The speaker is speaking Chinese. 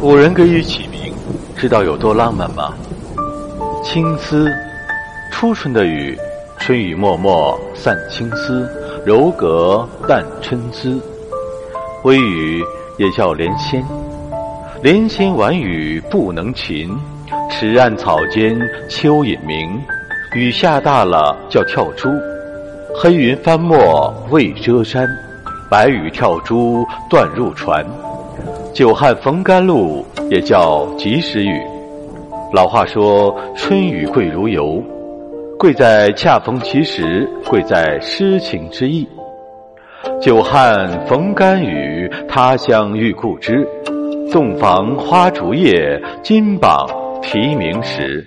古人给予起名，知道有多浪漫吗？青丝，初春的雨，春雨脉脉散青丝，柔格淡参差。微雨也叫连仙，连仙晚雨不能晴，池岸草间秋隐明。雨下大了叫跳珠，黑云翻墨未遮山，白雨跳珠断入船。久旱逢甘露，也叫及时雨。老话说：“春雨贵如油，贵在恰逢其时，贵在诗情之意。”久旱逢甘雨，他乡遇故知。洞房花烛夜，金榜题名时。